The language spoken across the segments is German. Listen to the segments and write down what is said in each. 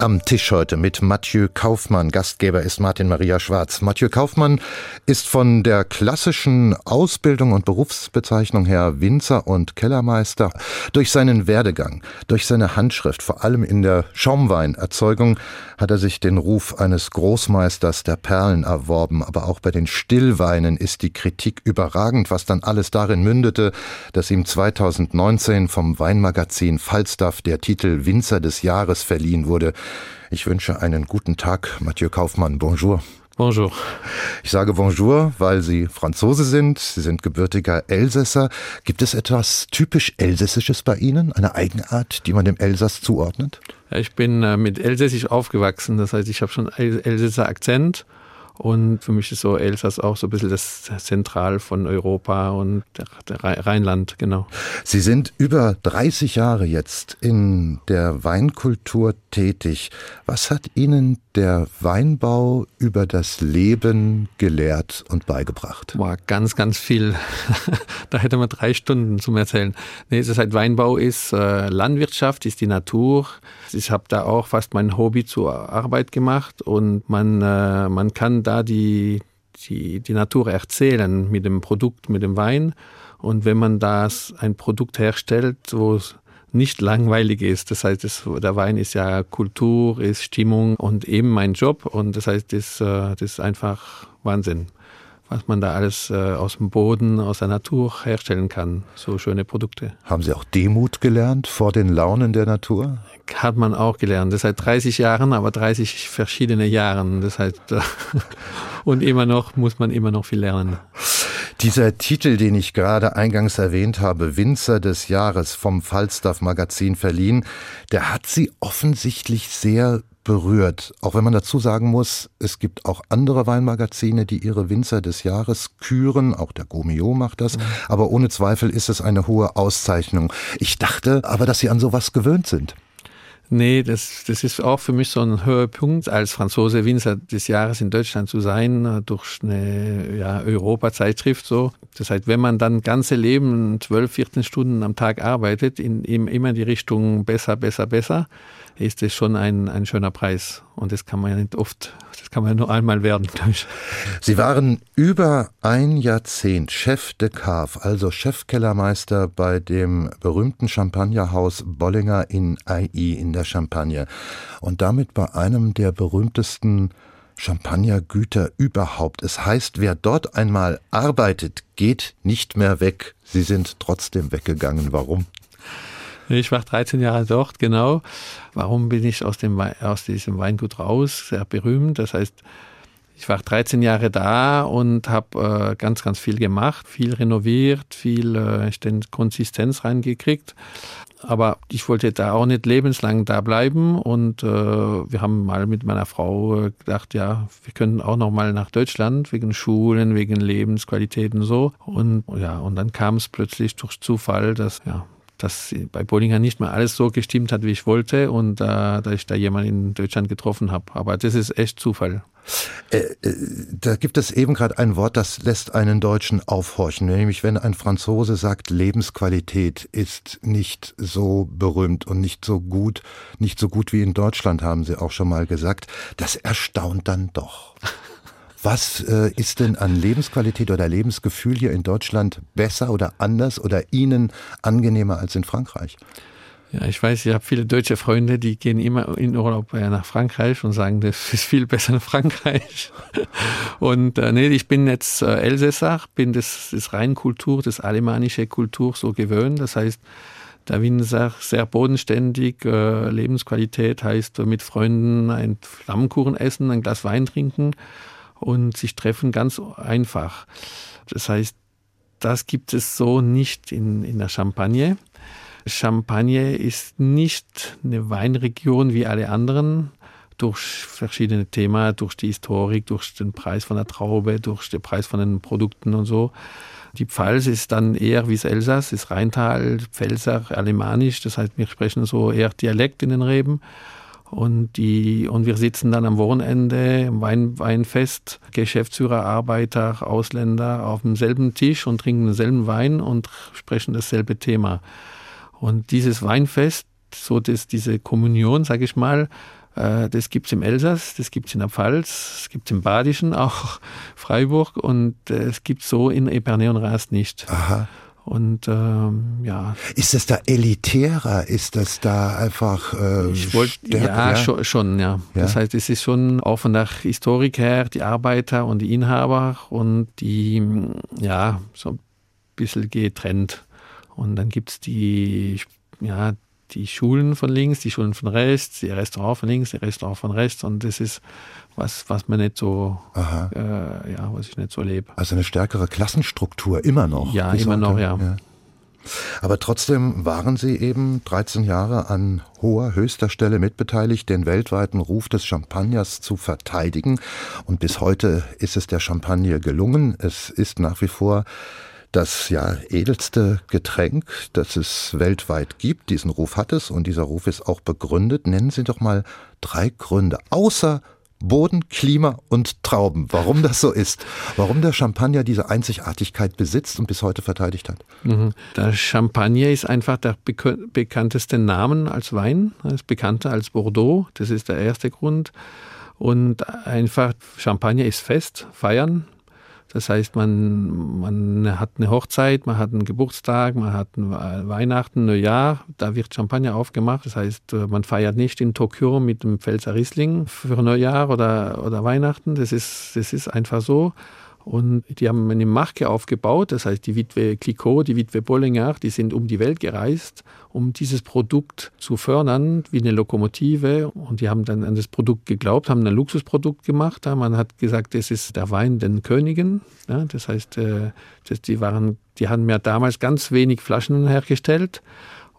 Am Tisch heute mit Mathieu Kaufmann. Gastgeber ist Martin Maria Schwarz. Mathieu Kaufmann ist von der klassischen Ausbildung und Berufsbezeichnung her Winzer und Kellermeister. Durch seinen Werdegang, durch seine Handschrift, vor allem in der Schaumweinerzeugung, hat er sich den Ruf eines Großmeisters der Perlen erworben. Aber auch bei den Stillweinen ist die Kritik überragend, was dann alles darin mündete, dass ihm 2019 vom Weinmagazin Falstaff der Titel Winzer des Jahres verliehen wurde. Ich wünsche einen guten Tag, Mathieu Kaufmann. Bonjour. Bonjour. Ich sage Bonjour, weil Sie Franzose sind. Sie sind gebürtiger Elsässer. Gibt es etwas typisch Elsässisches bei Ihnen? Eine Eigenart, die man dem Elsass zuordnet? Ja, ich bin äh, mit Elsässisch aufgewachsen. Das heißt, ich habe schon Elsässer Akzent und für mich ist so Elsass auch so ein bisschen das Zentral von Europa und Rheinland, genau. Sie sind über 30 Jahre jetzt in der Weinkultur tätig. Was hat Ihnen der Weinbau über das Leben gelehrt und beigebracht? Boah, ganz, ganz viel. da hätte man drei Stunden zum Erzählen. Nee, das heißt, Weinbau ist äh, Landwirtschaft, ist die Natur. Ich habe da auch fast mein Hobby zur Arbeit gemacht und man, äh, man kann da die, die, die Natur erzählen mit dem Produkt, mit dem Wein. Und wenn man das ein Produkt herstellt, wo es nicht langweilig ist. Das heißt, das, der Wein ist ja Kultur, ist Stimmung und eben mein Job. Und das heißt, das, äh, das ist einfach Wahnsinn, was man da alles äh, aus dem Boden, aus der Natur herstellen kann. So schöne Produkte. Haben Sie auch Demut gelernt vor den Launen der Natur? Hat man auch gelernt. Das seit 30 Jahren, aber 30 verschiedene Jahren. Das heißt, und immer noch muss man immer noch viel lernen. Dieser Titel, den ich gerade eingangs erwähnt habe, Winzer des Jahres vom Falstaff Magazin verliehen, der hat Sie offensichtlich sehr berührt. Auch wenn man dazu sagen muss, es gibt auch andere Weinmagazine, die ihre Winzer des Jahres küren. Auch der Gomio macht das. Mhm. Aber ohne Zweifel ist es eine hohe Auszeichnung. Ich dachte aber, dass Sie an sowas gewöhnt sind. Nee, das, das ist auch für mich so ein Höhepunkt, als Franzose Winzer des Jahres in Deutschland zu sein, äh, durch eine ja, Europa-Zeitschrift so. Das heißt, wenn man dann ganze Leben, 12, 14 Stunden am Tag arbeitet, in, in immer in die Richtung besser, besser, besser, ist das schon ein, ein schöner Preis. Und das kann man ja nicht oft, das kann man ja nur einmal werden. Sie waren über ein Jahrzehnt Chef de Cave, also Chefkellermeister bei dem berühmten Champagnerhaus Bollinger in AI in der Champagne. Und damit bei einem der berühmtesten Champagnergüter überhaupt. Es heißt, wer dort einmal arbeitet, geht nicht mehr weg. Sie sind trotzdem weggegangen. Warum? Ich war 13 Jahre dort, genau. Warum bin ich aus, dem, aus diesem Weingut raus? Sehr berühmt. Das heißt, ich war 13 Jahre da und habe äh, ganz, ganz viel gemacht, viel renoviert, viel äh, Konsistenz reingekriegt. Aber ich wollte da auch nicht lebenslang da bleiben und äh, wir haben mal mit meiner Frau gedacht, ja, wir können auch noch mal nach Deutschland wegen Schulen, wegen Lebensqualitäten so und ja und dann kam es plötzlich durch Zufall, dass ja dass bei Bollinger nicht mehr alles so gestimmt hat, wie ich wollte und äh, dass ich da jemanden in Deutschland getroffen habe. Aber das ist echt Zufall. Äh, äh, da gibt es eben gerade ein Wort, das lässt einen Deutschen aufhorchen, nämlich wenn ein Franzose sagt, Lebensqualität ist nicht so berühmt und nicht so gut, nicht so gut wie in Deutschland, haben Sie auch schon mal gesagt. Das erstaunt dann doch. Was äh, ist denn an Lebensqualität oder Lebensgefühl hier in Deutschland besser oder anders oder Ihnen angenehmer als in Frankreich? Ja, ich weiß, ich habe viele deutsche Freunde, die gehen immer in Urlaub äh, nach Frankreich und sagen, das ist viel besser in Frankreich. Und äh, nee, ich bin jetzt äh, Elsässer, bin das, das Rheinkultur, das alemannische Kultur so gewöhnt. Das heißt, der Winzer sehr bodenständig, äh, Lebensqualität heißt mit Freunden ein Flammkuchen essen, ein Glas Wein trinken und sich treffen ganz einfach. Das heißt, das gibt es so nicht in, in der Champagne. Champagne ist nicht eine Weinregion wie alle anderen durch verschiedene Themen, durch die Historik, durch den Preis von der Traube, durch den Preis von den Produkten und so. Die Pfalz ist dann eher wie das Elsass, ist Rheintal, Pfälzer, Alemannisch, das heißt, wir sprechen so eher Dialekt in den Reben. Und, die, und wir sitzen dann am Wochenende im Wein, Weinfest, Geschäftsführer, Arbeiter, Ausländer auf demselben Tisch und trinken denselben Wein und sprechen dasselbe Thema. Und dieses Weinfest, so dass diese Kommunion, sage ich mal, äh, das gibt es im Elsass, das gibt es in der Pfalz, es gibt es im Badischen, auch Freiburg und äh, es gibt so in Epernay und Rast nicht. Aha. Und ähm, ja. Ist das da elitärer? Ist das da einfach äh, ich wollt, ja, ja, Schon, schon ja. ja. Das heißt, es ist schon auch von der Historik her die Arbeiter und die Inhaber und die, ja, so ein bisschen getrennt. Und dann gibt es die, ja, die Schulen von links, die Schulen von rechts, die Restaurant von links, die Restaurant von rechts. Und das ist was, was man nicht so, äh, ja, was ich nicht so lebe. Also eine stärkere Klassenstruktur immer noch. Ja, immer noch, ja. ja. Aber trotzdem waren Sie eben 13 Jahre an hoher, höchster Stelle mitbeteiligt, den weltweiten Ruf des Champagners zu verteidigen. Und bis heute ist es der Champagner gelungen. Es ist nach wie vor das ja edelste Getränk, das es weltweit gibt. Diesen Ruf hat es und dieser Ruf ist auch begründet. Nennen Sie doch mal drei Gründe, außer Boden, Klima und Trauben. Warum das so ist, warum der Champagner diese Einzigartigkeit besitzt und bis heute verteidigt hat. Mhm. Der Champagner ist einfach der bekannteste Name als Wein, ist bekannter als Bordeaux. Das ist der erste Grund. Und einfach Champagner ist fest, feiern, das heißt, man, man hat eine Hochzeit, man hat einen Geburtstag, man hat Weihnachten, Neujahr, da wird Champagner aufgemacht. Das heißt, man feiert nicht in Tokio mit dem Pfälzer Riesling für Neujahr oder, oder Weihnachten. Das ist, das ist einfach so. Und die haben eine Marke aufgebaut, das heißt die Witwe Clicquot, die Witwe Bollinger, die sind um die Welt gereist, um dieses Produkt zu fördern, wie eine Lokomotive. Und die haben dann an das Produkt geglaubt, haben ein Luxusprodukt gemacht. Man hat gesagt, das ist der Wein den Königen. Das heißt, äh, die, waren, die haben ja damals ganz wenig Flaschen hergestellt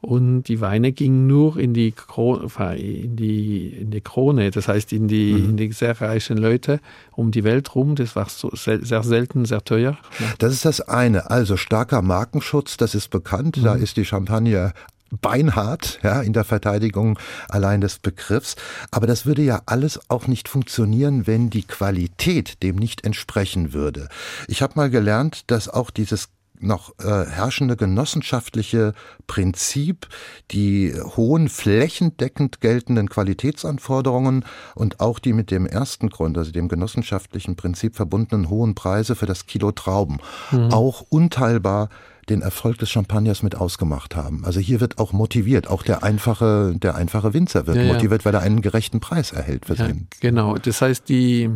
und die Weine gingen nur in die, Krone, in die, in die Krone, das heißt in die, mhm. in die sehr reichen Leute um die Welt rum. Das war so sehr selten, sehr teuer. Das ist das eine. Also starker Markenschutz, das ist bekannt. Mhm. Da ist die Champagne beinhart ja, in der Verteidigung allein des Begriffs. Aber das würde ja alles auch nicht funktionieren, wenn die Qualität dem nicht entsprechen würde. Ich habe mal gelernt, dass auch dieses noch äh, herrschende genossenschaftliche Prinzip, die hohen flächendeckend geltenden Qualitätsanforderungen und auch die mit dem ersten Grund, also dem genossenschaftlichen Prinzip verbundenen hohen Preise für das Kilo Trauben, mhm. auch unteilbar den Erfolg des Champagners mit ausgemacht haben. Also hier wird auch motiviert, auch der einfache, der einfache Winzer wird ja, motiviert, weil er einen gerechten Preis erhält für ja. Genau, das heißt, die,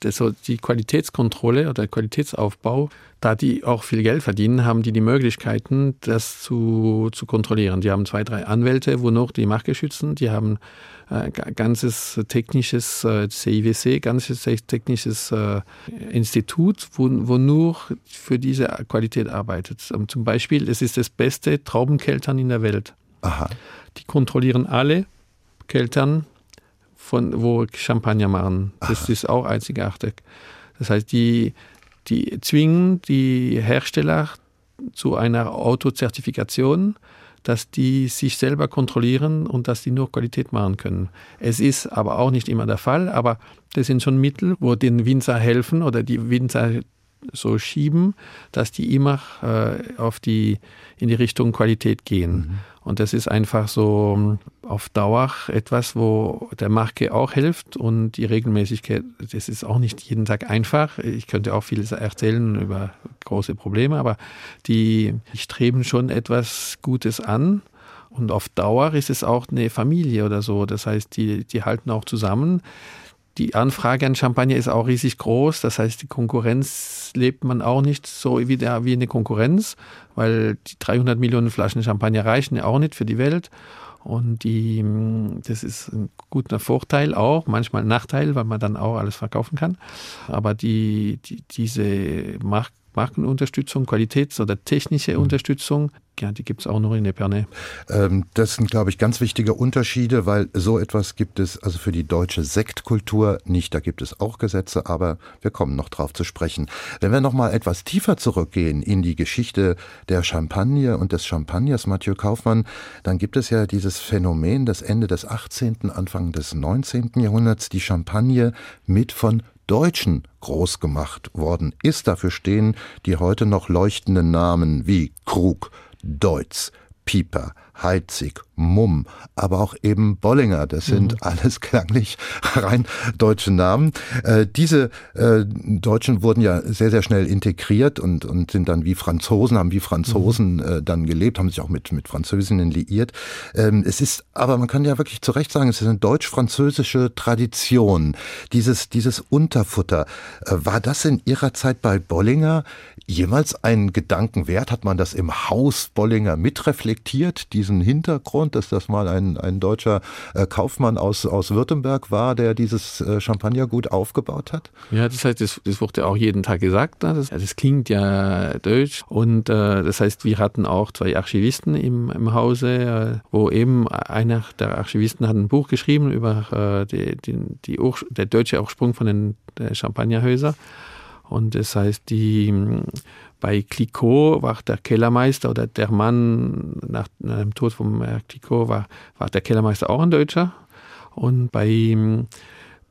das, die Qualitätskontrolle oder Qualitätsaufbau, da die auch viel Geld verdienen, haben die die Möglichkeiten, das zu, zu kontrollieren. Die haben zwei, drei Anwälte, wo noch die Marke schützen. Die haben äh, ganzes technisches äh, CIWC, ganzes technisches äh, Institut, wo, wo nur für diese Qualität arbeitet. Zum Beispiel, es ist das beste Traubenkeltern in der Welt. Aha. Die kontrollieren alle Keltern von, wo Champagner machen. Das Aha. ist auch einzigartig. Das heißt, die, die zwingen die Hersteller zu einer Autozertifikation, dass die sich selber kontrollieren und dass die nur Qualität machen können. Es ist aber auch nicht immer der Fall, aber das sind schon Mittel, wo den Winzer helfen oder die Winzer so schieben, dass die immer äh, auf die, in die Richtung Qualität gehen. Mhm. Und das ist einfach so ähm, auf Dauer etwas, wo der Marke auch hilft und die Regelmäßigkeit, das ist auch nicht jeden Tag einfach. Ich könnte auch vieles erzählen über große Probleme, aber die streben schon etwas Gutes an. Und auf Dauer ist es auch eine Familie oder so. Das heißt, die, die halten auch zusammen. Die Anfrage an Champagner ist auch riesig groß. Das heißt, die Konkurrenz lebt man auch nicht so wie, der, wie eine Konkurrenz, weil die 300 Millionen Flaschen Champagner reichen ja auch nicht für die Welt. Und die, das ist ein guter Vorteil auch, manchmal ein Nachteil, weil man dann auch alles verkaufen kann. Aber die, die diese Mark Markenunterstützung, Qualitäts- oder technische mhm. Unterstützung, ja, die gibt es auch noch in Epernay. Ähm, das sind, glaube ich, ganz wichtige Unterschiede, weil so etwas gibt es also für die deutsche Sektkultur nicht. Da gibt es auch Gesetze, aber wir kommen noch drauf zu sprechen. Wenn wir noch mal etwas tiefer zurückgehen in die Geschichte der Champagne und des Champagners, Mathieu Kaufmann, dann gibt es ja dieses Phänomen, das Ende des 18., Anfang des 19. Jahrhunderts die Champagne mit von Deutschen groß gemacht worden ist. Dafür stehen die heute noch leuchtenden Namen wie Krug, Deutz, Pieper, Heitzig, Mumm, aber auch eben Bollinger. Das sind mhm. alles klanglich rein deutsche Namen. Äh, diese äh, Deutschen wurden ja sehr, sehr schnell integriert und, und sind dann wie Franzosen, haben wie Franzosen mhm. äh, dann gelebt, haben sich auch mit, mit Französinnen liiert. Ähm, es ist, aber man kann ja wirklich zu Recht sagen, es ist eine deutsch-französische Tradition. Dieses, dieses Unterfutter. Äh, war das in Ihrer Zeit bei Bollinger jemals ein Gedanken wert? Hat man das im Haus Bollinger mitreflektiert, diesen Hintergrund, dass das mal ein, ein deutscher äh, Kaufmann aus, aus Württemberg war, der dieses äh, Champagnergut aufgebaut hat? Ja, das heißt, das, das wurde auch jeden Tag gesagt. Ne? Das, das klingt ja deutsch. Und äh, das heißt, wir hatten auch zwei Archivisten im, im Hause, äh, wo eben einer der Archivisten hat ein Buch geschrieben über die, die, die Ur der deutsche Ursprung von den Champagnerhäusern. Und das heißt, die, bei Clicquot war der Kellermeister oder der Mann nach, nach dem Tod von Clicquot war, war der Kellermeister auch ein Deutscher. Und bei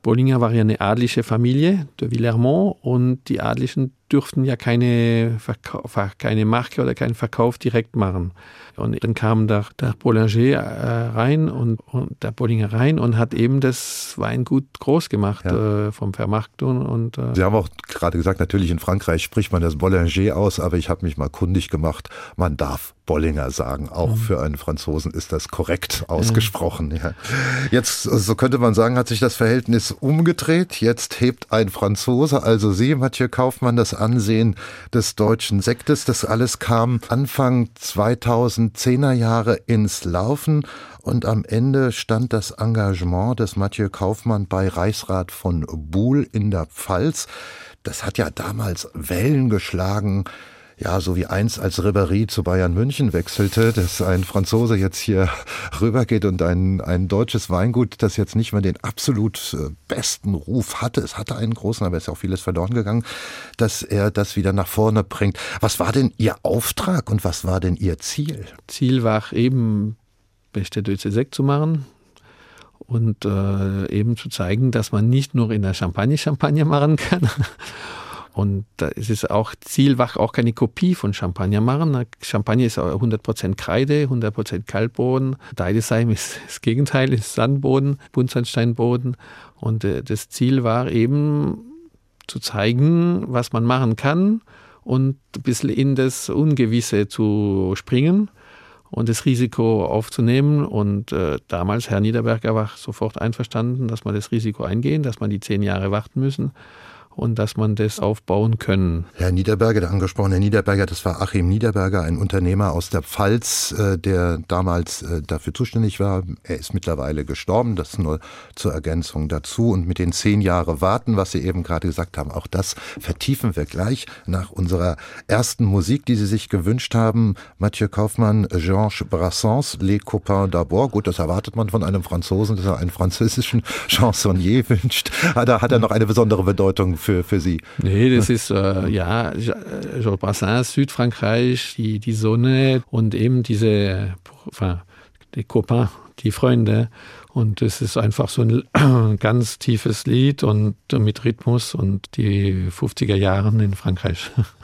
Bollinger war ja eine adlige Familie, de Villermont, und die Adligen durften ja keine, keine Marke oder keinen Verkauf direkt machen. Und dann kam der, der Bollinger äh, rein und, und, der Bollinger rein und hat eben das Weingut groß gemacht ja. äh, vom Vermarktung. Und, äh Sie haben auch gerade gesagt, natürlich in Frankreich spricht man das Bollinger aus, aber ich habe mich mal kundig gemacht, man darf Bollinger sagen. Auch mhm. für einen Franzosen ist das korrekt ausgesprochen. Mhm. Ja. Jetzt, so könnte man sagen, hat sich das Verhältnis umgedreht. Jetzt hebt ein Franzose, also Sie, Mathieu Kaufmann, das Ansehen des deutschen Sektes. Das alles kam Anfang 2010er Jahre ins Laufen und am Ende stand das Engagement des Mathieu Kaufmann bei Reichsrat von Buhl in der Pfalz. Das hat ja damals Wellen geschlagen ja, so wie eins als Ribéry zu Bayern München wechselte, dass ein Franzose jetzt hier rübergeht und ein, ein deutsches Weingut, das jetzt nicht mehr den absolut äh, besten Ruf hatte, es hatte einen großen, aber es ist auch vieles verloren gegangen, dass er das wieder nach vorne bringt. Was war denn Ihr Auftrag und was war denn Ihr Ziel? Ziel war eben, beste deutsche Sekt zu machen, und äh, eben zu zeigen, dass man nicht nur in der Champagne Champagner machen kann und da ist es auch Ziel, auch keine Kopie von Champagner machen. Champagner ist 100% Kreide, 100% Kalkboden. Deidesheim ist das Gegenteil, ist Sandboden, Buntsandsteinboden. Und äh, das Ziel war eben zu zeigen, was man machen kann und ein bisschen in das Ungewisse zu springen und das Risiko aufzunehmen. Und äh, damals, Herr Niederberger war sofort einverstanden, dass man das Risiko eingehen, dass man die zehn Jahre warten müssen und dass man das aufbauen können. Herr Niederberger, der angesprochene Niederberger, das war Achim Niederberger, ein Unternehmer aus der Pfalz, äh, der damals äh, dafür zuständig war. Er ist mittlerweile gestorben, das nur zur Ergänzung dazu. Und mit den zehn Jahre warten, was Sie eben gerade gesagt haben, auch das vertiefen wir gleich nach unserer ersten Musik, die Sie sich gewünscht haben. Mathieu Kaufmann, Georges Brassens, Les Copains d'Abord. Gut, das erwartet man von einem Franzosen, dass er einen französischen Chansonnier wünscht. Da hat er noch eine besondere Bedeutung für, für Sie? Nee, das ist äh, ja Georges Brassens, Südfrankreich, die, die Sonne und eben diese, enfin, die Copains, die Freunde. Und es ist einfach so ein ganz tiefes Lied und mit Rhythmus und die 50er Jahren in Frankreich.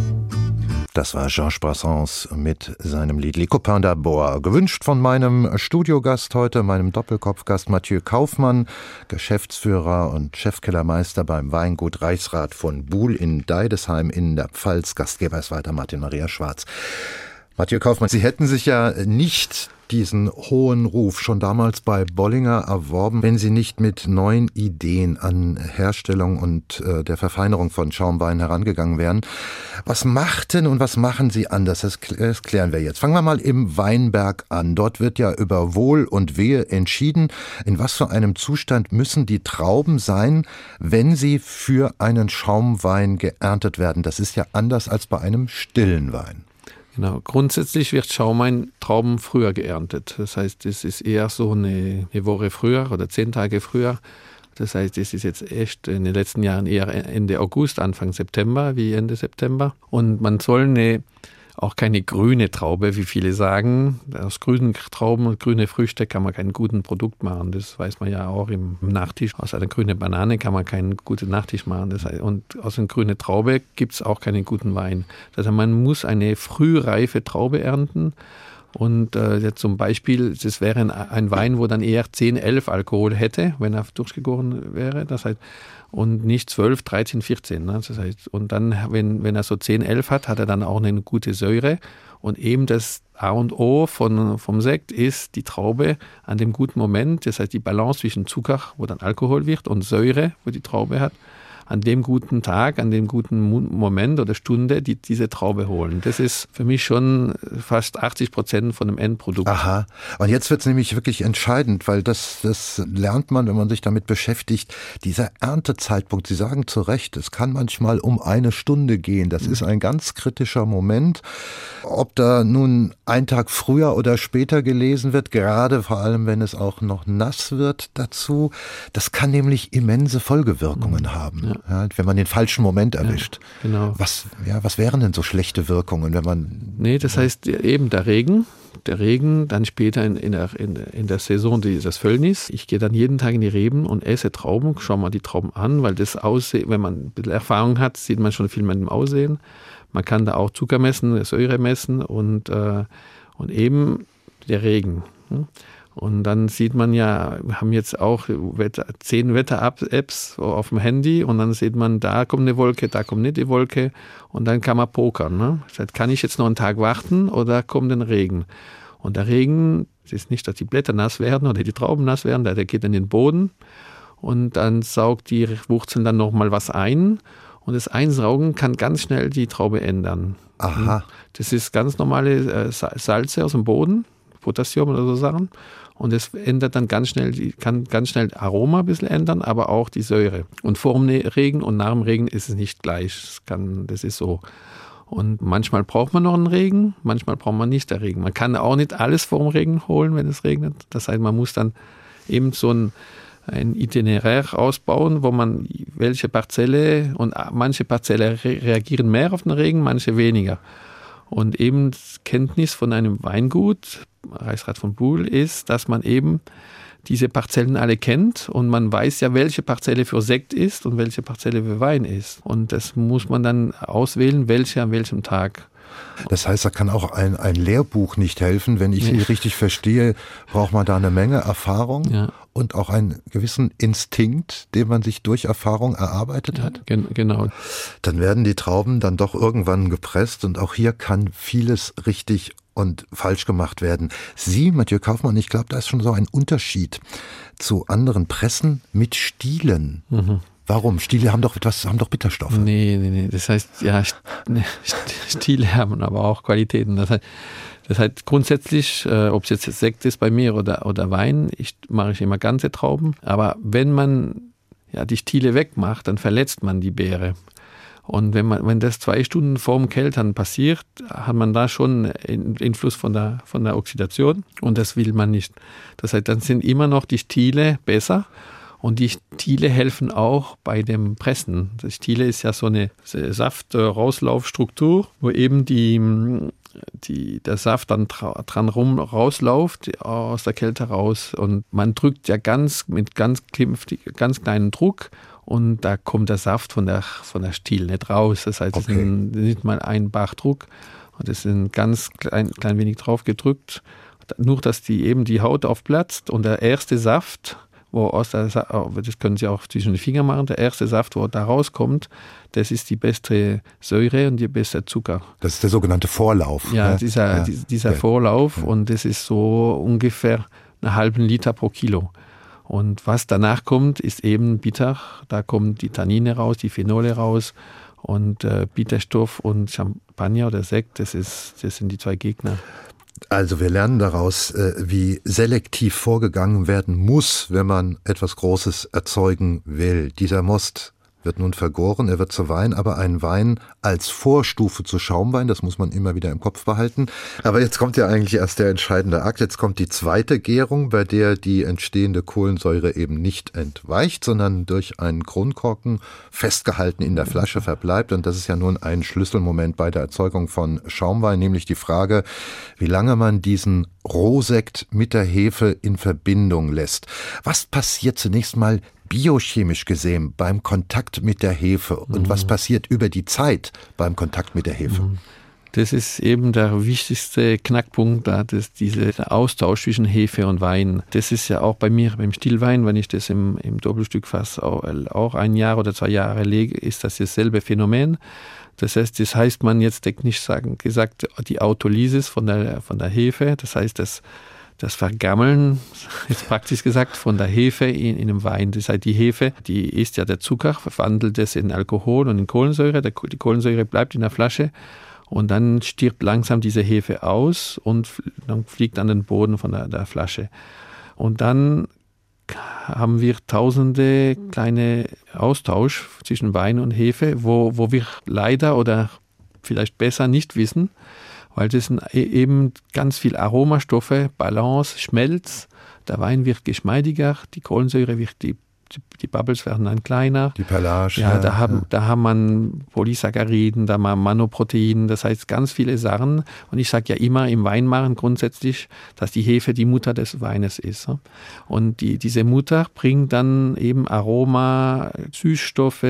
Das war Georges Brassens mit seinem Lied Les Copains d'Abord. Gewünscht von meinem Studiogast heute, meinem Doppelkopfgast Mathieu Kaufmann, Geschäftsführer und Chefkellermeister beim Weingut Reichsrat von Buhl in Deidesheim in der Pfalz. Gastgeber ist weiter Martin Maria Schwarz. Mathieu Kaufmann, Sie hätten sich ja nicht diesen hohen Ruf schon damals bei Bollinger erworben, wenn Sie nicht mit neuen Ideen an Herstellung und äh, der Verfeinerung von Schaumwein herangegangen wären. Was machten und was machen Sie anders? Das, das klären wir jetzt. Fangen wir mal im Weinberg an. Dort wird ja über Wohl und Wehe entschieden. In was für einem Zustand müssen die Trauben sein, wenn sie für einen Schaumwein geerntet werden? Das ist ja anders als bei einem stillen Wein. Genau. Grundsätzlich wird Schaumwein Trauben früher geerntet. Das heißt, es ist eher so eine, eine Woche früher oder zehn Tage früher. Das heißt, es ist jetzt echt in den letzten Jahren eher Ende August, Anfang September wie Ende September. Und man soll eine auch keine grüne Traube, wie viele sagen. Aus grünen Trauben und grüne Früchte kann man kein guten Produkt machen. Das weiß man ja auch im Nachtisch. Aus einer grünen Banane kann man keinen guten Nachtisch machen. Das heißt, und aus einer grünen Traube gibt es auch keinen guten Wein. Das heißt, man muss eine frühreife Traube ernten. Und äh, zum Beispiel, das wäre ein, ein, Wein, wo dann eher 10, 11 Alkohol hätte, wenn er durchgegoren wäre. Das heißt, und nicht 12, 13, 14. Ne? Das heißt, und dann, wenn, wenn er so 10, 11 hat, hat er dann auch eine gute Säure. Und eben das A und O von, vom Sekt ist die Traube an dem guten Moment, das heißt die Balance zwischen Zucker, wo dann Alkohol wird, und Säure, wo die Traube hat an dem guten Tag, an dem guten Moment oder Stunde die, diese Traube holen. Das ist für mich schon fast 80 Prozent von dem Endprodukt. Aha. Und jetzt wird es nämlich wirklich entscheidend, weil das, das lernt man, wenn man sich damit beschäftigt. Dieser Erntezeitpunkt, Sie sagen zu Recht, es kann manchmal um eine Stunde gehen. Das mhm. ist ein ganz kritischer Moment. Ob da nun ein Tag früher oder später gelesen wird, gerade vor allem, wenn es auch noch nass wird dazu, das kann nämlich immense Folgewirkungen mhm. haben. Ja ja, wenn man den falschen Moment erwischt. Ja, genau. Was, ja, was wären denn so schlechte Wirkungen, wenn man. Nee, das heißt eben der Regen. Der Regen, dann später in, in, der, in, in der Saison des Völlnis. Ich gehe dann jeden Tag in die Reben und esse Trauben, schau mal die Trauben an, weil das Aussehen, wenn man ein bisschen Erfahrung hat, sieht man schon viel mit dem Aussehen. Man kann da auch Zucker messen, Säure messen und, äh, und eben der Regen. Hm? Und dann sieht man ja, wir haben jetzt auch Wetter, zehn Wetter-Apps auf dem Handy und dann sieht man, da kommt eine Wolke, da kommt nicht die Wolke und dann kann man pokern. Ne? Kann ich jetzt noch einen Tag warten oder kommt ein Regen? Und der Regen, es ist nicht, dass die Blätter nass werden oder die Trauben nass werden, der geht in den Boden und dann saugt die Wurzeln dann nochmal was ein und das Einsaugen kann ganz schnell die Traube ändern. Aha. Das ist ganz normale äh, Salze aus dem Boden, Potassium oder so Sachen. Und es ändert dann ganz schnell, kann ganz schnell Aroma ein bisschen ändern, aber auch die Säure. Und vor dem Regen und nach dem Regen ist es nicht gleich. Das, kann, das ist so. Und manchmal braucht man noch einen Regen, manchmal braucht man nicht den Regen. Man kann auch nicht alles vor dem Regen holen, wenn es regnet. Das heißt, man muss dann eben so ein, ein Itinerär ausbauen, wo man welche Parzelle und manche Parzelle reagieren mehr auf den Regen, manche weniger. Und eben Kenntnis von einem Weingut Reichsrat von Buhl ist, dass man eben diese Parzellen alle kennt und man weiß ja, welche Parzelle für Sekt ist und welche Parzelle für Wein ist. Und das muss man dann auswählen, welche an welchem Tag. Das heißt, da kann auch ein, ein Lehrbuch nicht helfen. Wenn ich Sie richtig verstehe, braucht man da eine Menge Erfahrung ja. und auch einen gewissen Instinkt, den man sich durch Erfahrung erarbeitet ja, hat. Gen genau. Dann werden die Trauben dann doch irgendwann gepresst und auch hier kann vieles richtig und falsch gemacht werden. Sie, Mathieu Kaufmann, ich glaube, da ist schon so ein Unterschied zu anderen Pressen mit Stielen. Mhm. Warum? Stiele haben doch etwas, haben doch Bitterstoffe. Nee, nee, nee. Das heißt, ja, Stiele haben aber auch Qualitäten. Das heißt, das heißt grundsätzlich, äh, ob es jetzt Sekt ist bei mir oder, oder Wein, ich mache ich immer ganze Trauben. Aber wenn man ja, die Stiele wegmacht, dann verletzt man die Beere. Und wenn man, wenn das zwei Stunden vorm Keltern passiert, hat man da schon Einfluss von der, von der Oxidation und das will man nicht. Das heißt, dann sind immer noch die Stiele besser und die Stiele helfen auch bei dem Pressen. Die Stiele ist ja so eine Saft-Rauslaufstruktur, wo eben die, die, der Saft dann dran rum rausläuft aus der Kälte raus und man drückt ja ganz mit ganz, ganz kleinen Druck und da kommt der Saft von der, von der Stiel nicht raus. Das heißt, okay. es ist nicht mal ein Bachdruck und es ist ganz klein, klein wenig drauf gedrückt. Nur, dass die eben die Haut aufplatzt und der erste Saft, wo aus der, das können Sie auch zwischen den Fingern machen, der erste Saft, wo da rauskommt, das ist die beste Säure und die beste Zucker. Das ist der sogenannte Vorlauf. Ja, ne? dieser, ja. dieser. Vorlauf ja. und das ist so ungefähr einen halben Liter pro Kilo. Und was danach kommt, ist eben bitter. Da kommen die Tannine raus, die Phenole raus und äh, Bitterstoff und Champagner oder Sekt, das, ist, das sind die zwei Gegner. Also wir lernen daraus, äh, wie selektiv vorgegangen werden muss, wenn man etwas Großes erzeugen will. Dieser Most wird nun vergoren, er wird zu Wein, aber ein Wein als Vorstufe zu Schaumwein, das muss man immer wieder im Kopf behalten. Aber jetzt kommt ja eigentlich erst der entscheidende Akt, jetzt kommt die zweite Gärung, bei der die entstehende Kohlensäure eben nicht entweicht, sondern durch einen Kronkorken festgehalten in der Flasche verbleibt. Und das ist ja nun ein Schlüsselmoment bei der Erzeugung von Schaumwein, nämlich die Frage, wie lange man diesen Rohsekt mit der Hefe in Verbindung lässt. Was passiert zunächst mal biochemisch gesehen beim Kontakt mit der Hefe und mhm. was passiert über die Zeit beim Kontakt mit der Hefe? Mhm. Das ist eben der wichtigste Knackpunkt, da das, dieser Austausch zwischen Hefe und Wein. Das ist ja auch bei mir beim Stillwein, wenn ich das im, im Doppelstückfass auch, auch ein Jahr oder zwei Jahre lege, ist das dasselbe Phänomen. Das heißt, das heißt man jetzt technisch sagen, gesagt, die Autolysis von der, von der Hefe. Das heißt, das das Vergammeln, jetzt praktisch gesagt, von der Hefe in, in einem Wein. Das heißt, die Hefe, die ist ja der Zucker, verwandelt es in Alkohol und in Kohlensäure. Die Kohlensäure bleibt in der Flasche und dann stirbt langsam diese Hefe aus und dann fliegt an den Boden von der, der Flasche. Und dann haben wir tausende kleine Austausch zwischen Wein und Hefe, wo, wo wir leider oder vielleicht besser nicht wissen, weil das sind e-, eben ganz viel Aromastoffe, Balance, Schmelz. Der Wein wird geschmeidiger, die Kohlensäure wird, die, die Bubbles werden dann kleiner. Die Perlage. Ja, da haben, ja. da haben man Polysacchariden, da haben wir Manoprotein, das heißt ganz viele Sachen. Und ich sage ja immer im Weinmachen grundsätzlich, dass die Hefe die Mutter des Weines ist. Und die, diese Mutter bringt dann eben Aroma, Süßstoffe,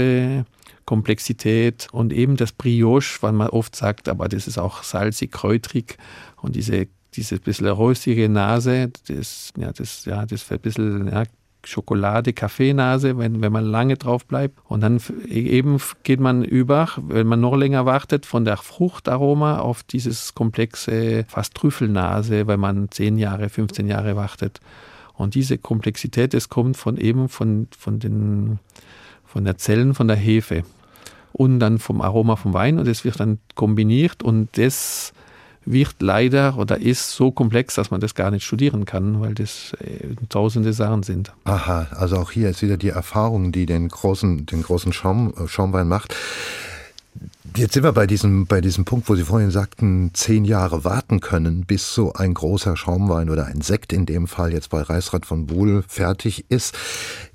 Komplexität und eben das Brioche, weil man oft sagt, aber das ist auch salzig, kräutrig und diese, diese bisschen rostige Nase, das, ja, das, ja, das ein bisschen ja, Schokolade, Kaffeenase, wenn, wenn man lange drauf bleibt. Und dann eben geht man über, wenn man noch länger wartet, von der Fruchtaroma auf dieses komplexe, fast Trüffelnase, wenn man 10 Jahre, 15 Jahre wartet. Und diese Komplexität, das kommt von eben von, von den, von der Zellen, von der Hefe und dann vom Aroma vom Wein und es wird dann kombiniert und das wird leider oder ist so komplex, dass man das gar nicht studieren kann, weil das äh, tausende Sachen sind. Aha, also auch hier ist wieder die Erfahrung, die den großen, den großen Schaum, äh, Schaumwein macht. Jetzt sind wir bei diesem, bei diesem Punkt, wo Sie vorhin sagten, zehn Jahre warten können, bis so ein großer Schaumwein oder ein Sekt in dem Fall jetzt bei Reichsrat von Buhl fertig ist.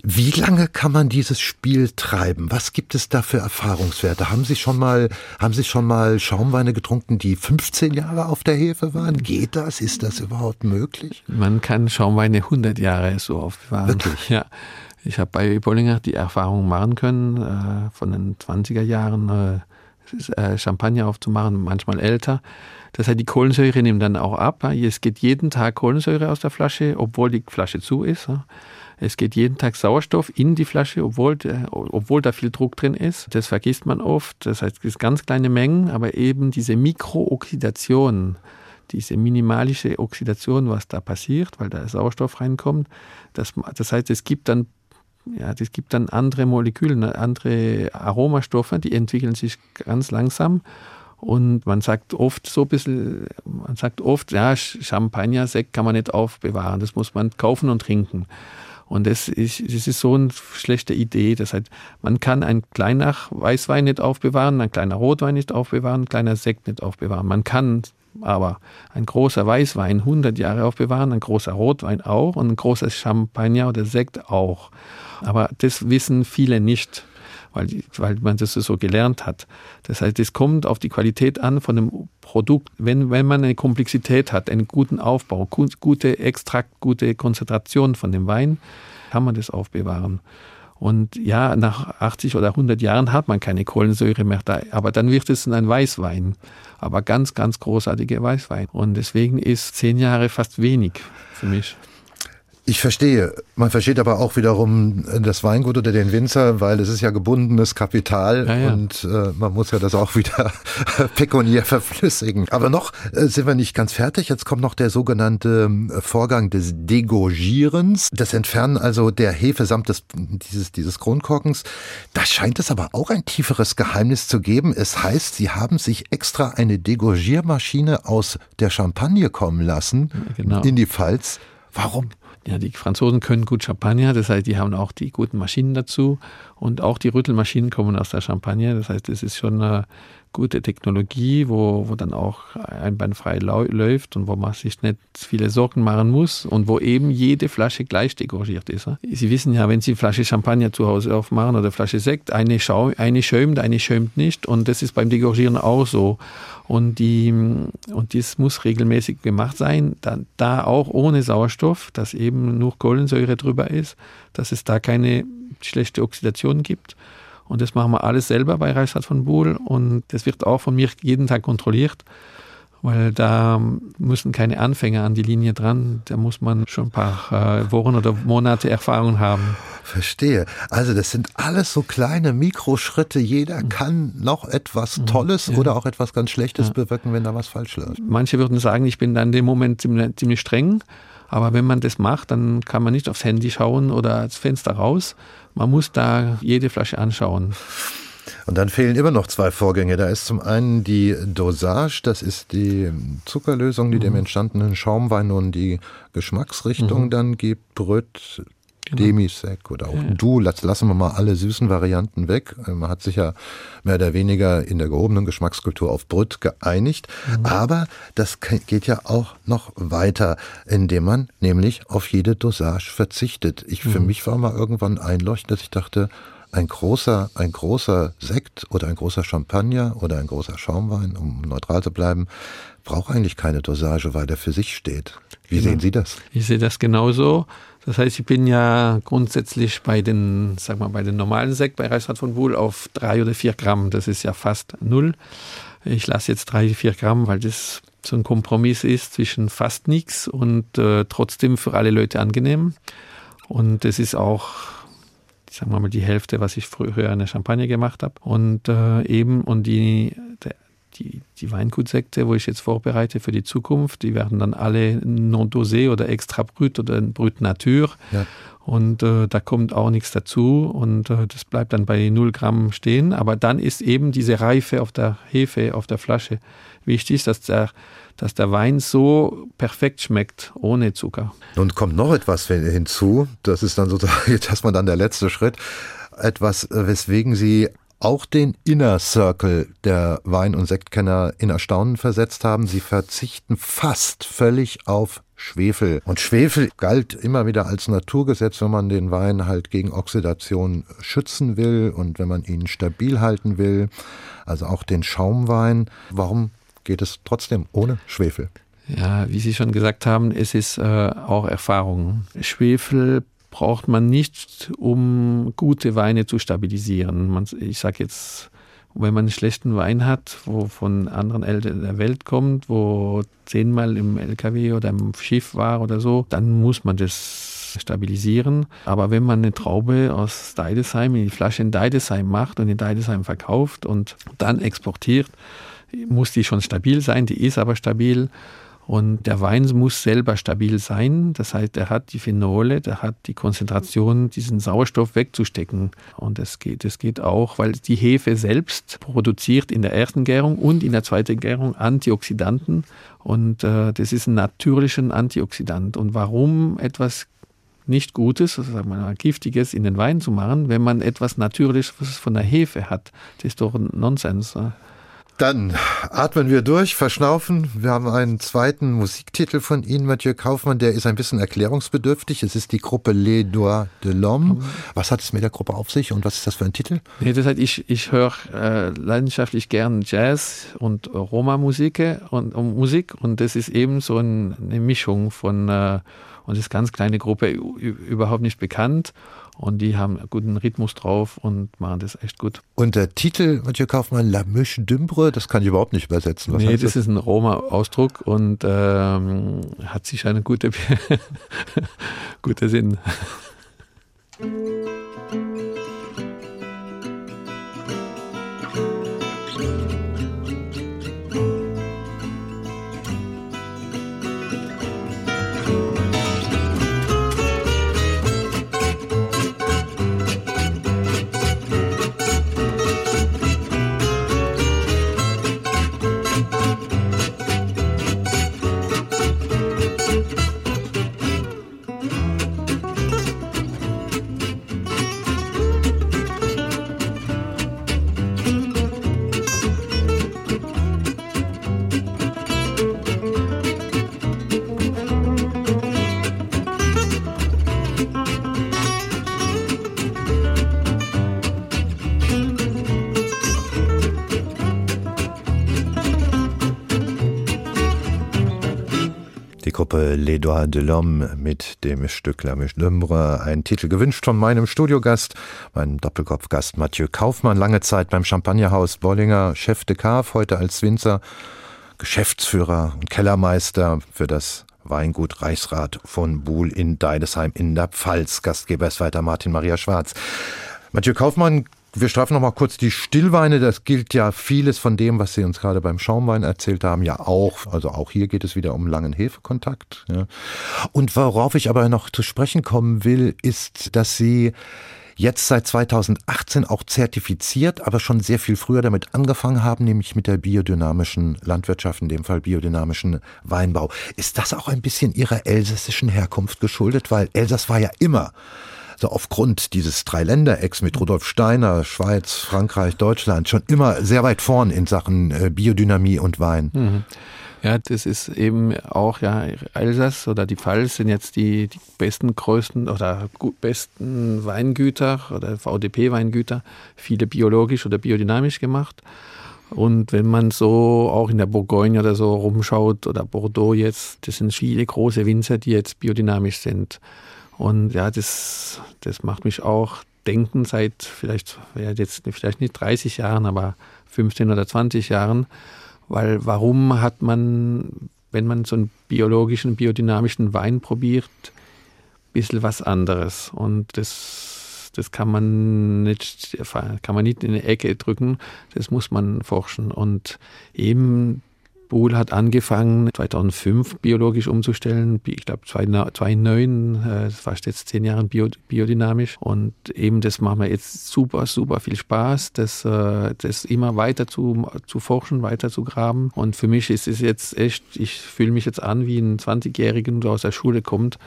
Wie lange kann man dieses Spiel treiben? Was gibt es da für Erfahrungswerte? Haben Sie schon mal, haben Sie schon mal Schaumweine getrunken, die 15 Jahre auf der Hefe waren? Geht das? Ist das überhaupt möglich? Man kann Schaumweine 100 Jahre so aufbewahren. Wirklich? Ja. Ich habe bei Bollinger die Erfahrung machen können, äh, von den 20er Jahren, äh, äh, Champagner aufzumachen, manchmal älter. Das heißt, die Kohlensäure nimmt dann auch ab. Es geht jeden Tag Kohlensäure aus der Flasche, obwohl die Flasche zu ist. Es geht jeden Tag Sauerstoff in die Flasche, obwohl, obwohl da viel Druck drin ist. Das vergisst man oft. Das heißt, es sind ganz kleine Mengen, aber eben diese Mikrooxidation, diese minimalische Oxidation, was da passiert, weil da Sauerstoff reinkommt, das, das heißt, es gibt dann ja, es gibt dann andere Moleküle, ne, andere Aromastoffe, die entwickeln sich ganz langsam. Und man sagt oft so ein bisschen, man sagt oft, ja, Champagner, Sekt kann man nicht aufbewahren, das muss man kaufen und trinken. Und das ist, das ist so eine schlechte Idee. Das heißt, man kann ein kleiner Weißwein nicht aufbewahren, ein kleiner Rotwein nicht aufbewahren, ein kleiner Sekt nicht aufbewahren. Man kann aber ein großer Weißwein 100 Jahre aufbewahren, ein großer Rotwein auch und ein großes Champagner oder Sekt auch. Aber das wissen viele nicht, weil, weil man das so gelernt hat. Das heißt, es kommt auf die Qualität an von dem Produkt. Wenn, wenn man eine Komplexität hat, einen guten Aufbau, gute Extrakt, gute Konzentration von dem Wein, kann man das aufbewahren. Und ja, nach 80 oder 100 Jahren hat man keine Kohlensäure mehr da, aber dann wird es ein Weißwein. Aber ganz, ganz großartiger Weißwein. Und deswegen ist zehn Jahre fast wenig für mich. Ich verstehe. Man versteht aber auch wiederum das Weingut oder den Winzer, weil es ist ja gebundenes Kapital ja, ja. und äh, man muss ja das auch wieder pekuniär verflüssigen. Aber noch äh, sind wir nicht ganz fertig. Jetzt kommt noch der sogenannte äh, Vorgang des Degorgierens, das Entfernen also der Hefe samt des, dieses, dieses Kronkorkens. Da scheint es aber auch ein tieferes Geheimnis zu geben. Es heißt, Sie haben sich extra eine Degorgiermaschine aus der Champagne kommen lassen genau. in die Pfalz. Warum? Ja, die Franzosen können gut Champagner, das heißt, die haben auch die guten Maschinen dazu. Und auch die Rüttelmaschinen kommen aus der Champagne, das heißt, es ist schon eine gute Technologie, wo, wo dann auch einbeinfrei läuft und wo man sich nicht viele Sorgen machen muss und wo eben jede Flasche gleich dekoriert ist. Sie wissen ja, wenn Sie eine Flasche Champagner zu Hause aufmachen oder Flasche Sekt, eine, schau, eine schäumt, eine schäumt nicht und das ist beim Dekorieren auch so. Und, die, und dies muss regelmäßig gemacht sein, da, da auch ohne Sauerstoff, dass eben nur Kohlensäure drüber ist, dass es da keine schlechte Oxidation gibt. Und das machen wir alles selber bei Reichstadt von Buhl und das wird auch von mir jeden Tag kontrolliert, weil da müssen keine Anfänger an die Linie dran. Da muss man schon ein paar äh, Wochen oder Monate Erfahrung haben. Verstehe. Also das sind alles so kleine Mikroschritte. Jeder mhm. kann noch etwas mhm. Tolles ja. oder auch etwas ganz Schlechtes ja. bewirken, wenn da was falsch läuft. Manche würden sagen, ich bin dann in dem Moment ziemlich streng. Aber wenn man das macht, dann kann man nicht aufs Handy schauen oder das Fenster raus. Man muss da jede Flasche anschauen. Und dann fehlen immer noch zwei Vorgänge. Da ist zum einen die Dosage, das ist die Zuckerlösung, die mhm. dem entstandenen Schaumwein nun die Geschmacksrichtung mhm. dann gibt. Brüt, Genau. Demisec oder auch ja. Du, lassen wir mal alle süßen Varianten weg. Man hat sich ja mehr oder weniger in der gehobenen Geschmackskultur auf Brüt geeinigt. Mhm. Aber das geht ja auch noch weiter, indem man nämlich auf jede Dosage verzichtet. Ich, mhm. Für mich war mal irgendwann einleuchtend, dass ich dachte, ein großer, ein großer Sekt oder ein großer Champagner oder ein großer Schaumwein, um neutral zu bleiben, braucht eigentlich keine Dosage, weil der für sich steht. Wie genau. sehen Sie das? Ich sehe das genauso. Das heißt, ich bin ja grundsätzlich bei den, sag mal, bei den normalen Sekt bei Reichsrat von Buhl auf drei oder vier Gramm. Das ist ja fast null. Ich lasse jetzt drei, vier Gramm, weil das so ein Kompromiss ist zwischen fast nichts und äh, trotzdem für alle Leute angenehm. Und das ist auch, sagen wir mal, die Hälfte, was ich früher in der Champagne gemacht habe. Und äh, eben, und die, der die, die Weingutsekte, wo ich jetzt vorbereite für die Zukunft, die werden dann alle non dosé oder extra brut oder brut nature. Ja. Und äh, da kommt auch nichts dazu und äh, das bleibt dann bei 0 Gramm stehen. Aber dann ist eben diese Reife auf der Hefe, auf der Flasche wichtig, dass der, dass der Wein so perfekt schmeckt, ohne Zucker. Nun kommt noch etwas hinzu, das ist dann sozusagen jetzt erstmal dann der letzte Schritt. Etwas, weswegen Sie auch den Inner Circle der Wein- und Sektkenner in Erstaunen versetzt haben. Sie verzichten fast völlig auf Schwefel. Und Schwefel galt immer wieder als Naturgesetz, wenn man den Wein halt gegen Oxidation schützen will und wenn man ihn stabil halten will. Also auch den Schaumwein. Warum geht es trotzdem ohne Schwefel? Ja, wie Sie schon gesagt haben, es ist äh, auch Erfahrung. Schwefel braucht man nicht, um gute Weine zu stabilisieren. Man, ich sage jetzt, wenn man einen schlechten Wein hat, wo von anderen Eltern der Welt kommt, wo zehnmal im LKW oder im Schiff war oder so, dann muss man das stabilisieren. Aber wenn man eine Traube aus Deidesheim in die Flasche in Deidesheim macht und in Deidesheim verkauft und dann exportiert, muss die schon stabil sein, die ist aber stabil und der Wein muss selber stabil sein. Das heißt, er hat die Phenole, der hat die Konzentration, diesen Sauerstoff wegzustecken. Und es geht, es geht auch, weil die Hefe selbst produziert in der ersten Gärung und in der zweiten Gärung Antioxidanten. Und äh, das ist ein natürlicher Antioxidant. Und warum etwas nicht Gutes, also sagen wir mal Giftiges in den Wein zu machen, wenn man etwas Natürliches von der Hefe hat? Das ist doch Nonsens. Ne? Dann atmen wir durch, verschnaufen. Wir haben einen zweiten Musiktitel von Ihnen, Mathieu Kaufmann, der ist ein bisschen erklärungsbedürftig. Es ist die Gruppe Les Doigts de l'Homme. Was hat es mit der Gruppe auf sich und was ist das für ein Titel? Nee, das heißt, ich, ich höre äh, leidenschaftlich gern Jazz und Roma-Musik und, und, Musik und das ist eben so ein, eine Mischung von äh, Und ist ganz kleine Gruppe, überhaupt nicht bekannt. Und die haben einen guten Rhythmus drauf und machen das echt gut. Und der Titel, Mathieu Kaufmann, La Miche d'Umbre, das kann ich überhaupt nicht übersetzen. Was nee, das, das ist ein Roma-Ausdruck und ähm, hat sich einen guten gute Sinn. Les Doigts de l'Homme mit dem Stück La Miche ein Titel gewünscht von meinem Studiogast, meinem Doppelkopfgast Mathieu Kaufmann, lange Zeit beim Champagnerhaus Bollinger, Chef de Cave, heute als Winzer, Geschäftsführer und Kellermeister für das Weingut Reichsrat von Buhl in Deidesheim in der Pfalz. Gastgeber ist weiter Martin Maria Schwarz. Mathieu Kaufmann wir streifen noch mal kurz die Stillweine. Das gilt ja vieles von dem, was Sie uns gerade beim Schaumwein erzählt haben, ja auch. Also auch hier geht es wieder um langen Hefekontakt. Ja. Und worauf ich aber noch zu sprechen kommen will, ist, dass Sie jetzt seit 2018 auch zertifiziert, aber schon sehr viel früher damit angefangen haben, nämlich mit der biodynamischen Landwirtschaft, in dem Fall biodynamischen Weinbau. Ist das auch ein bisschen Ihrer elsässischen Herkunft geschuldet? Weil Elsass war ja immer so aufgrund dieses Dreiländerecks mit Rudolf Steiner, Schweiz, Frankreich, Deutschland schon immer sehr weit vorn in Sachen äh, Biodynamie und Wein. Mhm. Ja, das ist eben auch, ja, Elsass oder die Pfalz sind jetzt die, die besten, größten oder besten Weingüter oder VDP-Weingüter, viele biologisch oder biodynamisch gemacht. Und wenn man so auch in der Bourgogne oder so rumschaut oder Bordeaux jetzt, das sind viele große Winzer, die jetzt biodynamisch sind. Und ja, das, das macht mich auch denken seit vielleicht, ja, jetzt vielleicht nicht 30 Jahren, aber 15 oder 20 Jahren. Weil warum hat man, wenn man so einen biologischen, biodynamischen Wein probiert, ein bisschen was anderes? Und das, das kann man nicht, kann man nicht in eine Ecke drücken, das muss man forschen. Und eben Buhl hat angefangen, 2005 biologisch umzustellen. Ich glaube, 2009, äh, fast jetzt zehn Jahre bio, biodynamisch. Und eben das macht mir jetzt super, super viel Spaß, das, äh, das immer weiter zu, zu forschen, weiter zu graben. Und für mich ist es jetzt echt, ich fühle mich jetzt an wie ein 20-Jähriger, der aus der Schule kommt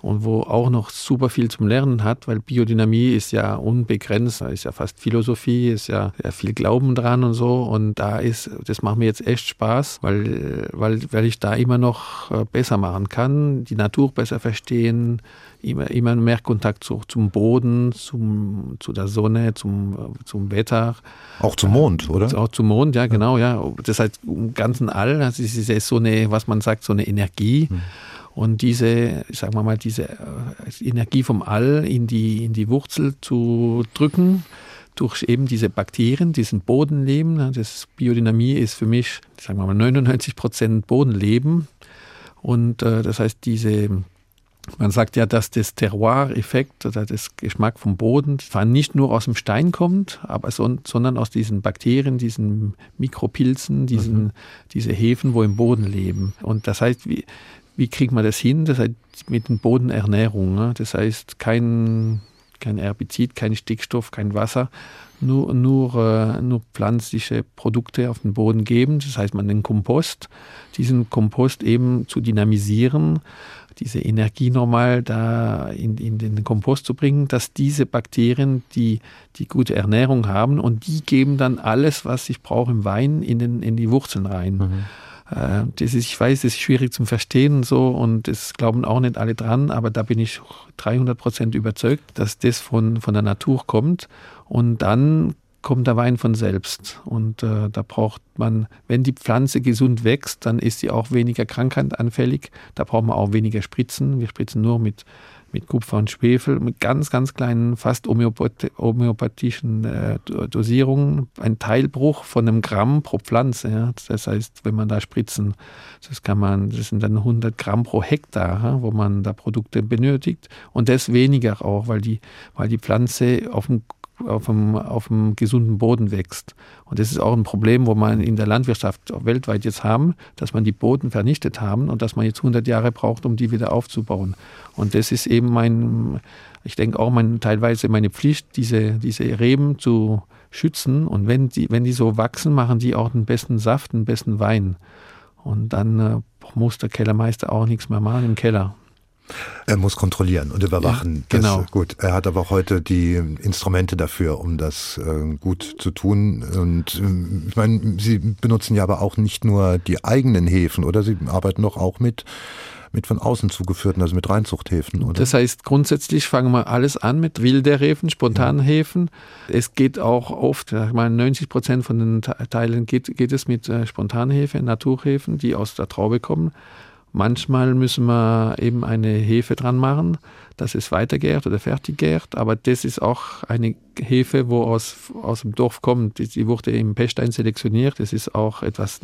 und wo auch noch super viel zum Lernen hat, weil Biodynamie ist ja unbegrenzt, ist ja fast Philosophie, ist ja, ja viel Glauben dran und so. Und da ist, das macht mir jetzt echt Spaß, weil, weil, weil ich da immer noch äh, besser machen kann, die Natur besser verstehen, immer, immer mehr Kontakt zu, zum Boden, zum, zu der Sonne, zum, zum Wetter. Auch zum Mond, oder? Auch zum Mond, ja, genau, ja. Das heißt, im ganzen All, das ist so eine, was man sagt, so eine Energie. Hm und diese, sagen wir mal, diese äh, Energie vom All in die, in die Wurzel zu drücken, durch eben diese Bakterien, diesen Bodenleben. Das Biodynamie ist für mich, sagen wir mal, 99 Prozent Bodenleben. Und äh, das heißt, diese, man sagt ja, dass das Terroir-Effekt oder das Geschmack vom Boden zwar nicht nur aus dem Stein kommt, aber so, sondern aus diesen Bakterien, diesen Mikropilzen, diesen, mhm. diese Hefen, wo im Boden leben. Und das heißt, wie, wie kriegt man das hin? Das heißt mit den Bodenernährung. Ne? Das heißt kein, kein Herbizid, kein Stickstoff, kein Wasser, nur, nur, äh, nur pflanzliche Produkte auf den Boden geben. Das heißt, man den Kompost, diesen Kompost eben zu dynamisieren, diese Energie nochmal da in, in den Kompost zu bringen, dass diese Bakterien, die die gute Ernährung haben und die geben dann alles, was ich brauche im Wein, in, den, in die Wurzeln rein. Mhm. Äh, das ist, ich weiß, das ist schwierig zum Verstehen so und das glauben auch nicht alle dran, aber da bin ich 300 Prozent überzeugt, dass das von, von der Natur kommt und dann kommt der Wein von selbst. Und äh, da braucht man, wenn die Pflanze gesund wächst, dann ist sie auch weniger krankheitsanfällig. Da braucht man auch weniger Spritzen. Wir spritzen nur mit, mit Kupfer und Schwefel, mit ganz, ganz kleinen, fast homöopath homöopathischen äh, Dosierungen. Ein Teilbruch von einem Gramm pro Pflanze. Ja. Das heißt, wenn man da spritzen, das kann man, das sind dann 100 Gramm pro Hektar, ja, wo man da Produkte benötigt. Und das weniger auch, weil die, weil die Pflanze auf dem auf einem, auf einem gesunden Boden wächst. Und das ist auch ein Problem, wo man in der Landwirtschaft weltweit jetzt haben, dass man die Boden vernichtet haben und dass man jetzt 100 Jahre braucht, um die wieder aufzubauen. Und das ist eben mein, ich denke auch mein, teilweise meine Pflicht, diese, diese Reben zu schützen. Und wenn die, wenn die so wachsen, machen die auch den besten Saft, den besten Wein. Und dann äh, muss der Kellermeister auch nichts mehr machen im Keller. Er muss kontrollieren und überwachen. Ja, genau. Das, gut, er hat aber auch heute die Instrumente dafür, um das äh, gut zu tun. Und äh, ich meine, Sie benutzen ja aber auch nicht nur die eigenen Häfen, oder? Sie arbeiten doch auch mit mit von außen zugeführten, also mit Reinzuchthäfen, oder? Das heißt, grundsätzlich fangen wir alles an mit Wilderhäfen, spontanen ja. Es geht auch oft, ich meine, 90 Prozent von den Teilen geht, geht es mit äh, Spontanhäfen, Naturhäfen, die aus der Traube kommen. Manchmal müssen wir eben eine Hefe dran machen, dass es weitergärt oder fertig gärt, aber das ist auch eine Hefe, wo aus, aus dem Dorf kommt. Die, wurde im Pechstein selektioniert. Das ist auch etwas,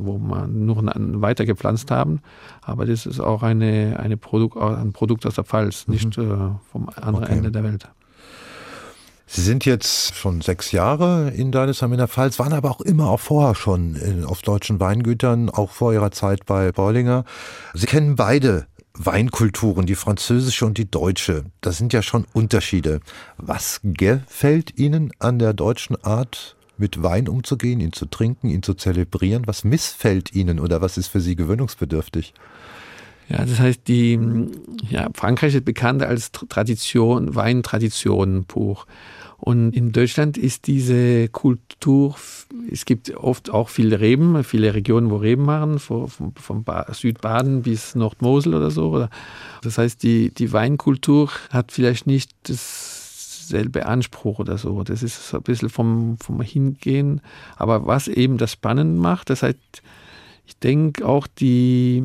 wo wir nur weiter gepflanzt haben, aber das ist auch eine, eine Produkt, ein Produkt aus der Pfalz, nicht mhm. äh, vom anderen okay. Ende der Welt. Sie sind jetzt schon sechs Jahre in Deidesheim in der Pfalz, waren aber auch immer auch vorher schon in, auf deutschen Weingütern, auch vor Ihrer Zeit bei Bollinger. Sie kennen beide Weinkulturen, die französische und die deutsche. Das sind ja schon Unterschiede. Was gefällt Ihnen an der deutschen Art, mit Wein umzugehen, ihn zu trinken, ihn zu zelebrieren? Was missfällt Ihnen oder was ist für Sie gewöhnungsbedürftig? Ja, das heißt, die, ja, Frankreich ist bekannt als Tradition, Weintradition pur. Und in Deutschland ist diese Kultur, es gibt oft auch viele Reben, viele Regionen, wo Reben machen, von, von Südbaden bis Nordmosel oder so. Das heißt, die, die Weinkultur hat vielleicht nicht dasselbe Anspruch oder so. Das ist ein bisschen vom, vom Hingehen. Aber was eben das spannend macht, das heißt, ich denke auch die,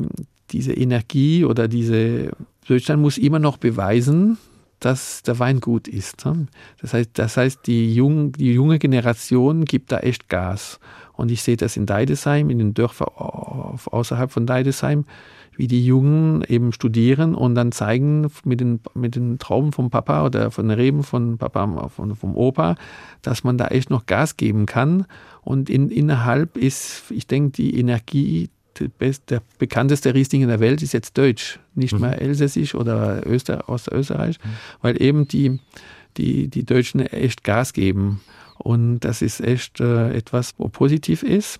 diese Energie oder diese Deutschland muss immer noch beweisen, dass der Wein gut ist. Ne? Das heißt, das heißt die, jung, die junge Generation gibt da echt Gas. Und ich sehe das in Deidesheim, in den Dörfern außerhalb von Deidesheim, wie die Jungen eben studieren und dann zeigen mit den, mit den Trauben vom Papa oder von den Reben von Papa, von, vom Opa, dass man da echt noch Gas geben kann. Und in, innerhalb ist, ich denke, die Energie der bekannteste Riesling in der Welt ist jetzt Deutsch, nicht mhm. mehr Elsässisch oder Öster, aus Österreich, mhm. weil eben die, die, die Deutschen echt Gas geben. Und das ist echt äh, etwas, wo positiv ist.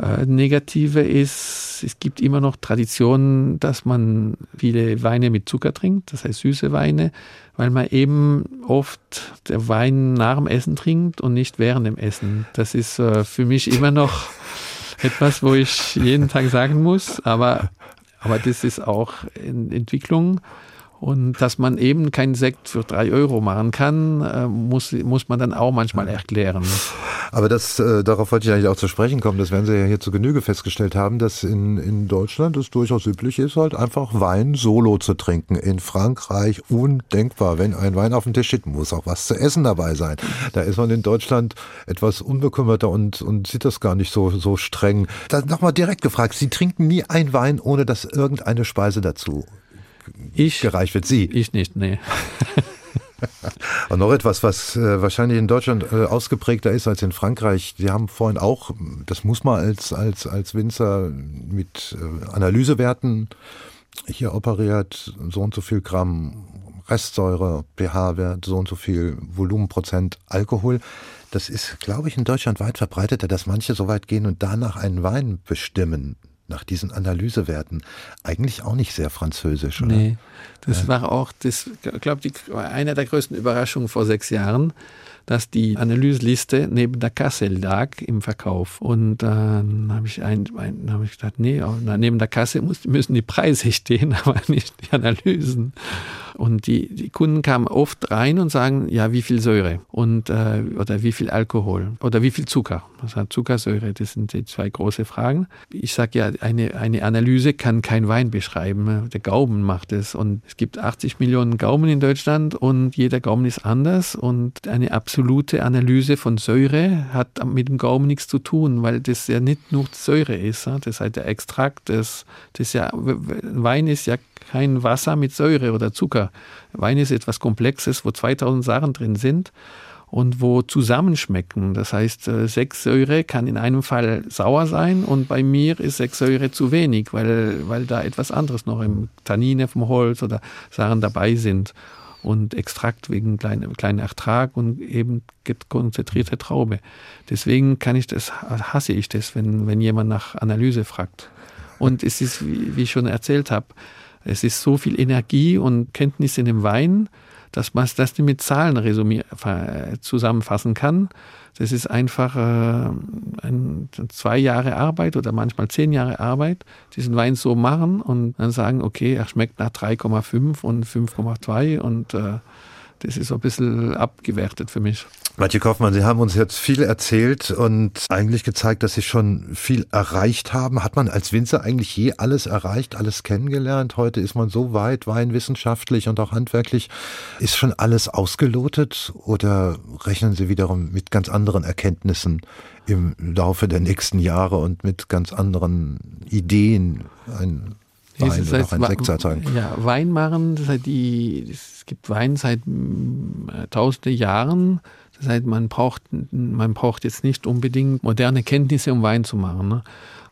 Äh, Negative ist, es gibt immer noch Traditionen, dass man viele Weine mit Zucker trinkt, das heißt süße Weine, weil man eben oft der Wein nach dem Essen trinkt und nicht während dem Essen. Das ist äh, für mich immer noch etwas, wo ich jeden Tag sagen muss, aber, aber das ist auch in Entwicklung. Und dass man eben keinen Sekt für drei Euro machen kann, äh, muss, muss man dann auch manchmal erklären. Aber das, äh, darauf wollte ich eigentlich auch zu sprechen kommen. Das werden Sie ja hier zu Genüge festgestellt haben, dass in, in Deutschland es durchaus üblich ist, halt einfach Wein solo zu trinken. In Frankreich undenkbar. Wenn ein Wein auf dem Tisch steht, muss auch was zu essen dabei sein. Da ist man in Deutschland etwas unbekümmerter und, und sieht das gar nicht so, so streng. Dann nochmal direkt gefragt, Sie trinken nie einen Wein, ohne dass irgendeine Speise dazu ich, gereicht wird. Sie? Ich nicht, nee. Und noch etwas, was äh, wahrscheinlich in Deutschland äh, ausgeprägter ist als in Frankreich. Sie haben vorhin auch, das muss man als, als, als Winzer mit äh, Analysewerten hier operiert, so und so viel Gramm Restsäure, pH-Wert, so und so viel Volumenprozent Alkohol. Das ist, glaube ich, in Deutschland weit verbreiteter, dass manche so weit gehen und danach einen Wein bestimmen nach diesen Analysewerten eigentlich auch nicht sehr französisch, oder? Nee, das ja. war auch, das, glaube ich, eine der größten Überraschungen vor sechs Jahren, dass die Analyseliste neben der Kasse lag im Verkauf. Und dann habe ich, ein, ein, hab ich gedacht, nee, neben der Kasse muss, müssen die Preise stehen, aber nicht die Analysen. Und die, die Kunden kamen oft rein und sagen, ja, wie viel Säure und äh, oder wie viel Alkohol oder wie viel Zucker. Also Zuckersäure, das sind die zwei große Fragen. Ich sage ja, eine, eine Analyse kann kein Wein beschreiben. Der Gaumen macht es. Und es gibt 80 Millionen Gaumen in Deutschland und jeder Gaumen ist anders. Und eine absolute Analyse von Säure hat mit dem Gaumen nichts zu tun, weil das ja nicht nur Säure ist. Das ist halt der Extrakt. Das, das ja, Wein ist ja kein Wasser mit Säure oder Zucker. Wein ist etwas Komplexes, wo 2000 Sachen drin sind und wo zusammenschmecken. Das heißt, äh, sechs Säure kann in einem Fall sauer sein und bei mir ist sechs Säure zu wenig, weil, weil da etwas anderes noch im Tannine vom Holz oder Sachen dabei sind. Und Extrakt wegen kleinen kleinen Ertrag und eben konzentrierte Traube. Deswegen kann ich das, hasse ich das, wenn, wenn jemand nach Analyse fragt. Und es ist, wie ich schon erzählt habe, es ist so viel Energie und Kenntnis in dem Wein, dass man das nicht mit Zahlen zusammenfassen kann. Das ist einfach äh, ein, zwei Jahre Arbeit oder manchmal zehn Jahre Arbeit, diesen Wein so machen und dann sagen, okay, er schmeckt nach 3,5 und 5,2 und äh, das ist so ein bisschen abgewertet für mich. Mathieu Kaufmann, Sie haben uns jetzt viel erzählt und eigentlich gezeigt, dass Sie schon viel erreicht haben. Hat man als Winzer eigentlich je alles erreicht, alles kennengelernt? Heute ist man so weit, weinwissenschaftlich und auch handwerklich. Ist schon alles ausgelotet oder rechnen Sie wiederum mit ganz anderen Erkenntnissen im Laufe der nächsten Jahre und mit ganz anderen Ideen? Ein Wein oder auch ein Sekt Ja, Wein machen, das heißt die, es gibt Wein seit äh, tausende Jahren. Das heißt, man braucht, man braucht jetzt nicht unbedingt moderne Kenntnisse, um Wein zu machen. Ne?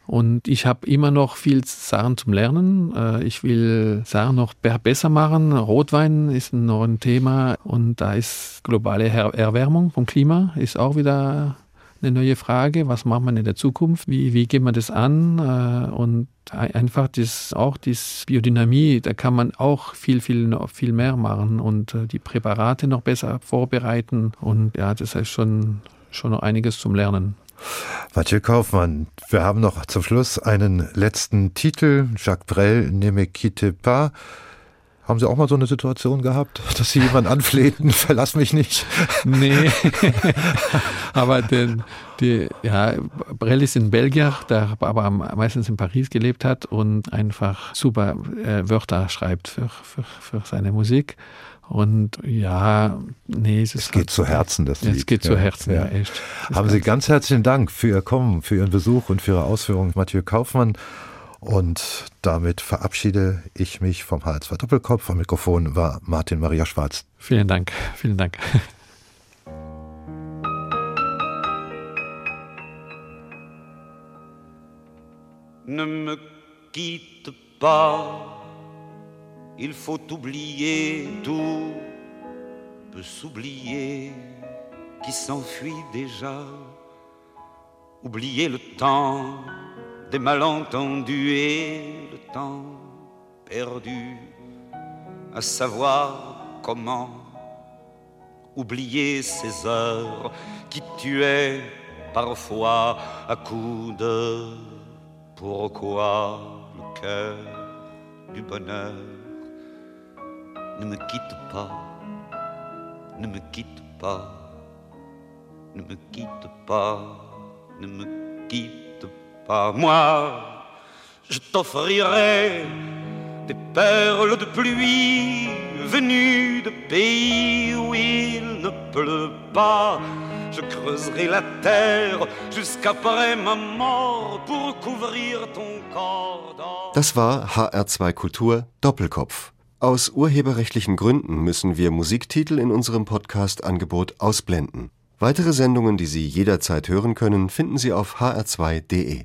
Und ich habe immer noch viel Sachen zum Lernen. Äh, ich will Sachen noch besser machen. Rotwein ist noch ein Thema und da ist globale Erwärmung vom Klima ist auch wieder eine neue Frage. Was macht man in der Zukunft? Wie, wie geht man das an? Äh, und einfach das, auch die Biodynamie, da kann man auch viel, viel, viel mehr machen und äh, die Präparate noch besser vorbereiten. Und ja, das heißt schon, schon noch einiges zum Lernen. Mathieu Kaufmann, wir haben noch zum Schluss einen letzten Titel. Jacques Brel, Ne me quitte pas. Haben Sie auch mal so eine Situation gehabt, dass Sie jemanden anflehten, verlass mich nicht? Nee, aber den, die, ja, Brel ist in Belgien, der aber meistens in Paris gelebt hat und einfach super äh, Wörter schreibt für, für, für seine Musik. Und ja, nee, es, es geht halt, zu Herzen, das Lied. Es geht ja, zu Herzen, ja, ja echt. Haben Sie ganz herzlichen Dank für Ihr Kommen, für Ihren Besuch und für Ihre Ausführungen, Mathieu Kaufmann. Und damit verabschiede ich mich vom H2 Doppelkopf. Am Mikrofon war Martin Maria Schwarz. Vielen Dank, vielen Dank. Ne me quitte pas, il faut oublier tout, peut s'oublier qui s'enfuit déjà, oublier le temps des malentendus et le temps perdu à savoir comment oublier ces heures qui tuaient parfois à coups de pourquoi le cœur du bonheur ne me quitte pas, ne me quitte pas, ne me quitte pas, ne me quitte pas moi, je t'offrirai des perles de pluie venues de pays où il ne pleut pas. Je creuserai la terre jusqu'après ma mort pour couvrir ton corps. Das war HR2 Kultur Doppelkopf. Aus urheberrechtlichen Gründen müssen wir Musiktitel in unserem Podcast-Angebot ausblenden. Weitere Sendungen, die Sie jederzeit hören können, finden Sie auf hr2.de.